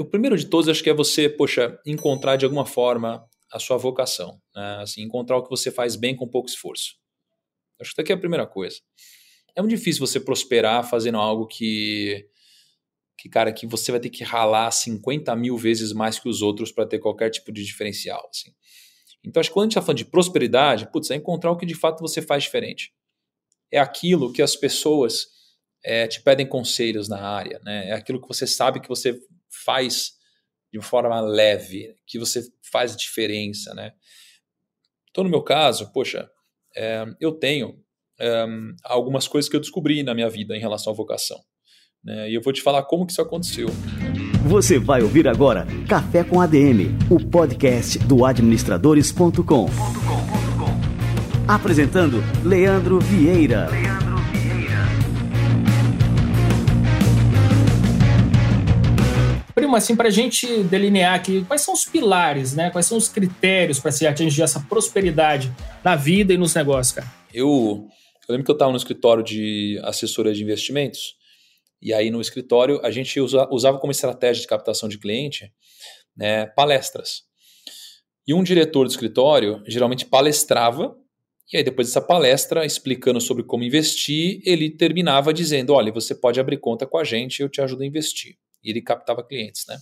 o primeiro de todos acho que é você, poxa, encontrar de alguma forma a sua vocação, né? assim, encontrar o que você faz bem com pouco esforço. Acho que aqui é a primeira coisa. É muito difícil você prosperar fazendo algo que, que cara, que você vai ter que ralar 50 mil vezes mais que os outros para ter qualquer tipo de diferencial. Assim. Então, acho que quando a gente está falando de prosperidade, putz, é encontrar o que de fato você faz diferente. É aquilo que as pessoas é, te pedem conselhos na área, né? É aquilo que você sabe que você faz de uma forma leve, que você faz diferença, né? Então, no meu caso, poxa, é, eu tenho é, algumas coisas que eu descobri na minha vida em relação à vocação. Né? E eu vou te falar como que isso aconteceu. Você vai ouvir agora Café com ADM, o podcast do administradores.com. Apresentando Leandro Vieira. Leandro Assim, para a gente delinear aqui, quais são os pilares, né? Quais são os critérios para se atingir essa prosperidade na vida e nos negócios, cara? Eu, eu lembro que eu estava no escritório de assessoria de investimentos, e aí no escritório a gente usa, usava como estratégia de captação de cliente né, palestras. E um diretor do escritório geralmente palestrava, e aí depois dessa palestra, explicando sobre como investir, ele terminava dizendo: olha, você pode abrir conta com a gente, eu te ajudo a investir e ele captava clientes, né?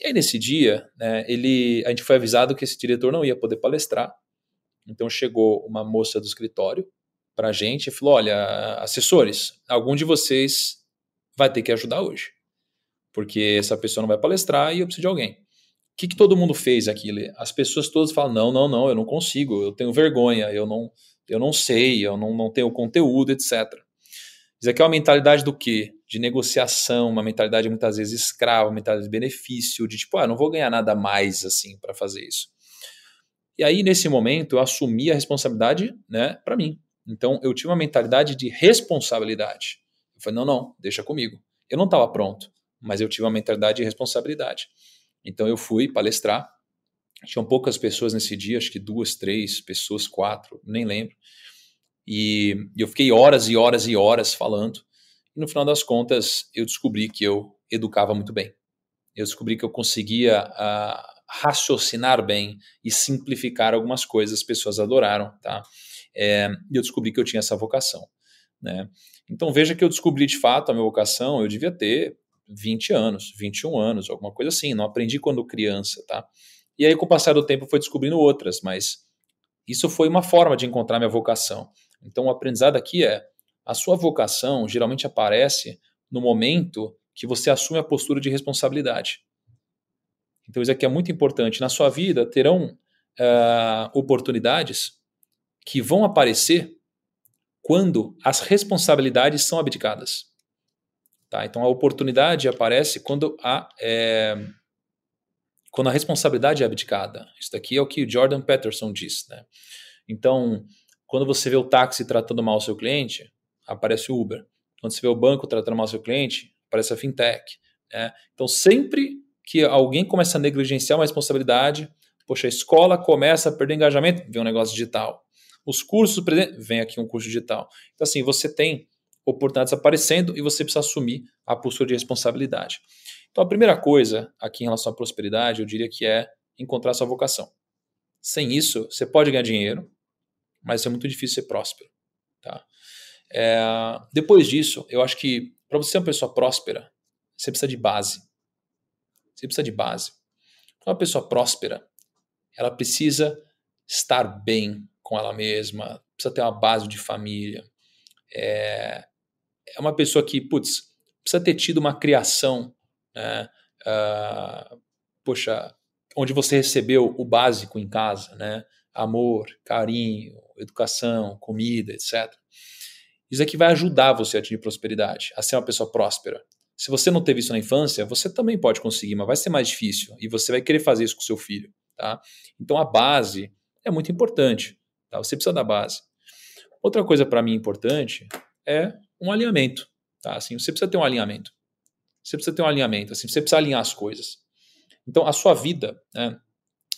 E aí nesse dia, né, ele, a gente foi avisado que esse diretor não ia poder palestrar. Então chegou uma moça do escritório para a gente e falou: olha, assessores, algum de vocês vai ter que ajudar hoje, porque essa pessoa não vai palestrar e eu preciso de alguém. O que, que todo mundo fez aqui? As pessoas todas falam: não, não, não, eu não consigo, eu tenho vergonha, eu não, eu não sei, eu não, não tenho conteúdo, etc. Isso aqui é uma mentalidade do quê? De negociação, uma mentalidade muitas vezes escrava, uma mentalidade de benefício, de tipo, ah, não vou ganhar nada mais assim para fazer isso. E aí, nesse momento, eu assumi a responsabilidade né, para mim. Então, eu tive uma mentalidade de responsabilidade. Eu falei, não, não, deixa comigo. Eu não estava pronto, mas eu tive uma mentalidade de responsabilidade. Então, eu fui palestrar. Tinham poucas pessoas nesse dia, acho que duas, três pessoas, quatro, nem lembro. E, eu fiquei horas e horas e horas falando. E no final das contas, eu descobri que eu educava muito bem. Eu descobri que eu conseguia uh, raciocinar bem e simplificar algumas coisas, as pessoas adoraram, tá? É, e eu descobri que eu tinha essa vocação, né? Então veja que eu descobri de fato a minha vocação, eu devia ter 20 anos, 21 anos, alguma coisa assim, não aprendi quando criança, tá? E aí com o passar do tempo foi descobrindo outras, mas isso foi uma forma de encontrar minha vocação. Então, o aprendizado aqui é: a sua vocação geralmente aparece no momento que você assume a postura de responsabilidade. Então, isso aqui é muito importante. Na sua vida, terão uh, oportunidades que vão aparecer quando as responsabilidades são abdicadas. Tá? Então, a oportunidade aparece quando a, é, quando a responsabilidade é abdicada. Isso daqui é o que o Jordan Peterson diz. Né? Então, quando você vê o táxi tratando mal o seu cliente, aparece o Uber. Quando você vê o banco tratando mal seu cliente, aparece a fintech. Né? Então, sempre que alguém começa a negligenciar uma responsabilidade, poxa, a escola começa a perder engajamento, vem um negócio digital. Os cursos, vem aqui um curso digital. Então, assim, você tem oportunidades aparecendo e você precisa assumir a postura de responsabilidade. Então, a primeira coisa aqui em relação à prosperidade, eu diria que é encontrar sua vocação. Sem isso, você pode ganhar dinheiro, mas é muito difícil ser próspero. Tá? É, depois disso, eu acho que para você ser uma pessoa próspera, você precisa de base. Você precisa de base. Uma pessoa próspera, ela precisa estar bem com ela mesma, precisa ter uma base de família. É, é uma pessoa que, putz, precisa ter tido uma criação, né? Uh, poxa, onde você recebeu o básico em casa, né? Amor, carinho, educação, comida, etc. Isso aqui vai ajudar você a atingir prosperidade, a ser uma pessoa próspera. Se você não teve isso na infância, você também pode conseguir, mas vai ser mais difícil e você vai querer fazer isso com seu filho, tá? Então a base é muito importante, tá? Você precisa da base. Outra coisa para mim importante é um alinhamento, tá? Assim, você precisa ter um alinhamento. Você precisa ter um alinhamento, assim, você precisa alinhar as coisas. Então a sua vida, né,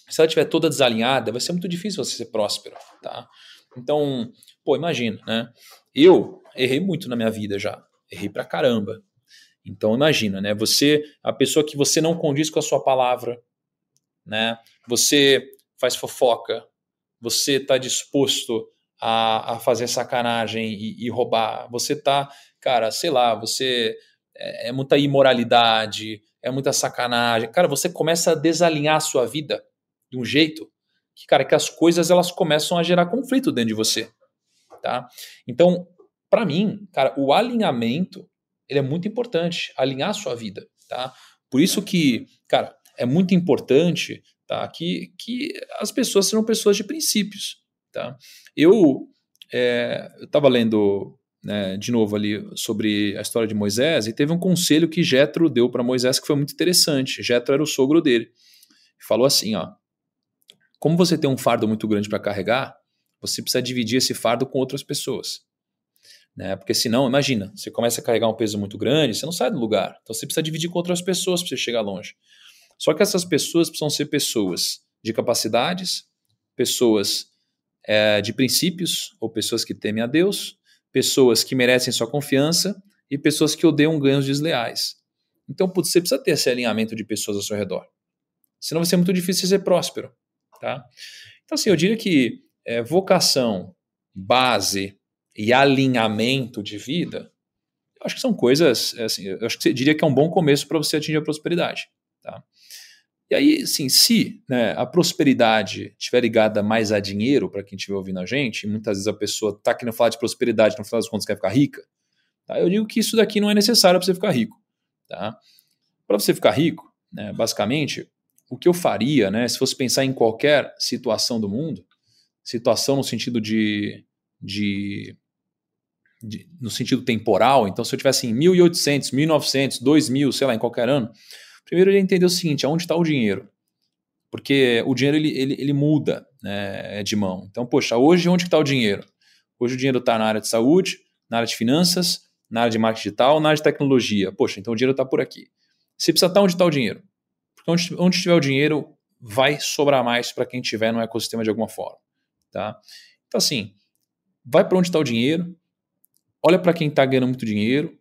se ela estiver toda desalinhada, vai ser muito difícil você ser próspero, tá? Então, pô, imagina, né? Eu errei muito na minha vida já. Errei pra caramba. Então imagina, né? Você, a pessoa que você não condiz com a sua palavra, né? Você faz fofoca, você está disposto a, a, fazer sacanagem e, e, roubar, você tá, cara, sei lá, você é, é, muita imoralidade, é muita sacanagem, cara, você começa a desalinhar a sua vida de um jeito que, cara, que as coisas elas começam a gerar conflito dentro de você, tá? Então, para mim, cara, o alinhamento ele é muito importante, alinhar a sua vida, tá? Por isso que, cara, é muito importante, tá? Que, que as pessoas sejam pessoas de princípios, tá? Eu é, estava lendo né, de novo ali sobre a história de Moisés e teve um conselho que Jetro deu para Moisés que foi muito interessante. Jetro era o sogro dele. Falou assim, ó: Como você tem um fardo muito grande para carregar, você precisa dividir esse fardo com outras pessoas. Né? Porque senão, imagina, você começa a carregar um peso muito grande, você não sai do lugar. Então você precisa dividir com outras pessoas para você chegar longe. Só que essas pessoas precisam ser pessoas de capacidades, pessoas é, de princípios, ou pessoas que temem a Deus, pessoas que merecem sua confiança e pessoas que odeiam ganhos desleais. Então, putz, você precisa ter esse alinhamento de pessoas ao seu redor. Senão vai ser muito difícil ser próspero. Tá? Então, assim, eu diria que é, vocação, base, e alinhamento de vida, eu acho que são coisas, é assim, eu acho que você diria que é um bom começo para você atingir a prosperidade. Tá? E aí, assim, se né, a prosperidade estiver ligada mais a dinheiro, para quem estiver ouvindo a gente, e muitas vezes a pessoa está querendo falar de prosperidade, no final das contas quer ficar rica, tá? eu digo que isso daqui não é necessário para você ficar rico. Tá? Para você ficar rico, né, basicamente, o que eu faria, né, se fosse pensar em qualquer situação do mundo, situação no sentido de, de de, no sentido temporal, então se eu tivesse em 1800, 1900, 2000, sei lá, em qualquer ano, primeiro ia entender o seguinte, aonde está o dinheiro? Porque o dinheiro ele, ele, ele muda né, de mão. Então, poxa, hoje onde está o dinheiro? Hoje o dinheiro está na área de saúde, na área de finanças, na área de marketing digital, na área de tecnologia. Poxa, então o dinheiro está por aqui. Você precisa estar onde está o dinheiro. Onde, onde estiver o dinheiro, vai sobrar mais para quem estiver no ecossistema de alguma forma. Tá? Então, assim, vai para onde está o dinheiro, olha para quem está ganhando muito dinheiro,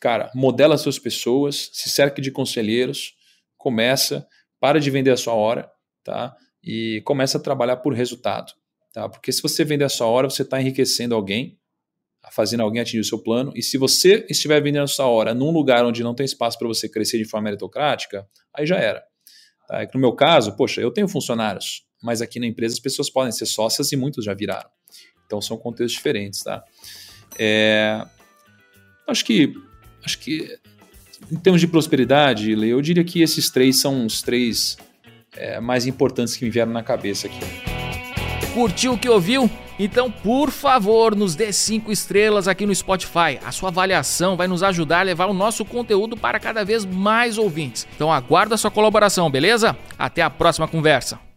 cara, modela suas pessoas, se cerque de conselheiros, começa, para de vender a sua hora, tá? E começa a trabalhar por resultado, tá? Porque se você vender a sua hora, você está enriquecendo alguém, fazendo alguém atingir o seu plano, e se você estiver vendendo a sua hora num lugar onde não tem espaço para você crescer de forma meritocrática, aí já era. Tá? É no meu caso, poxa, eu tenho funcionários, mas aqui na empresa as pessoas podem ser sócias e muitos já viraram. Então são contextos diferentes, tá? É, acho que acho que em termos de prosperidade, eu diria que esses três são os três é, mais importantes que me vieram na cabeça aqui. Curtiu o que ouviu? Então, por favor, nos dê cinco estrelas aqui no Spotify. A sua avaliação vai nos ajudar a levar o nosso conteúdo para cada vez mais ouvintes. Então, aguardo a sua colaboração, beleza? Até a próxima conversa.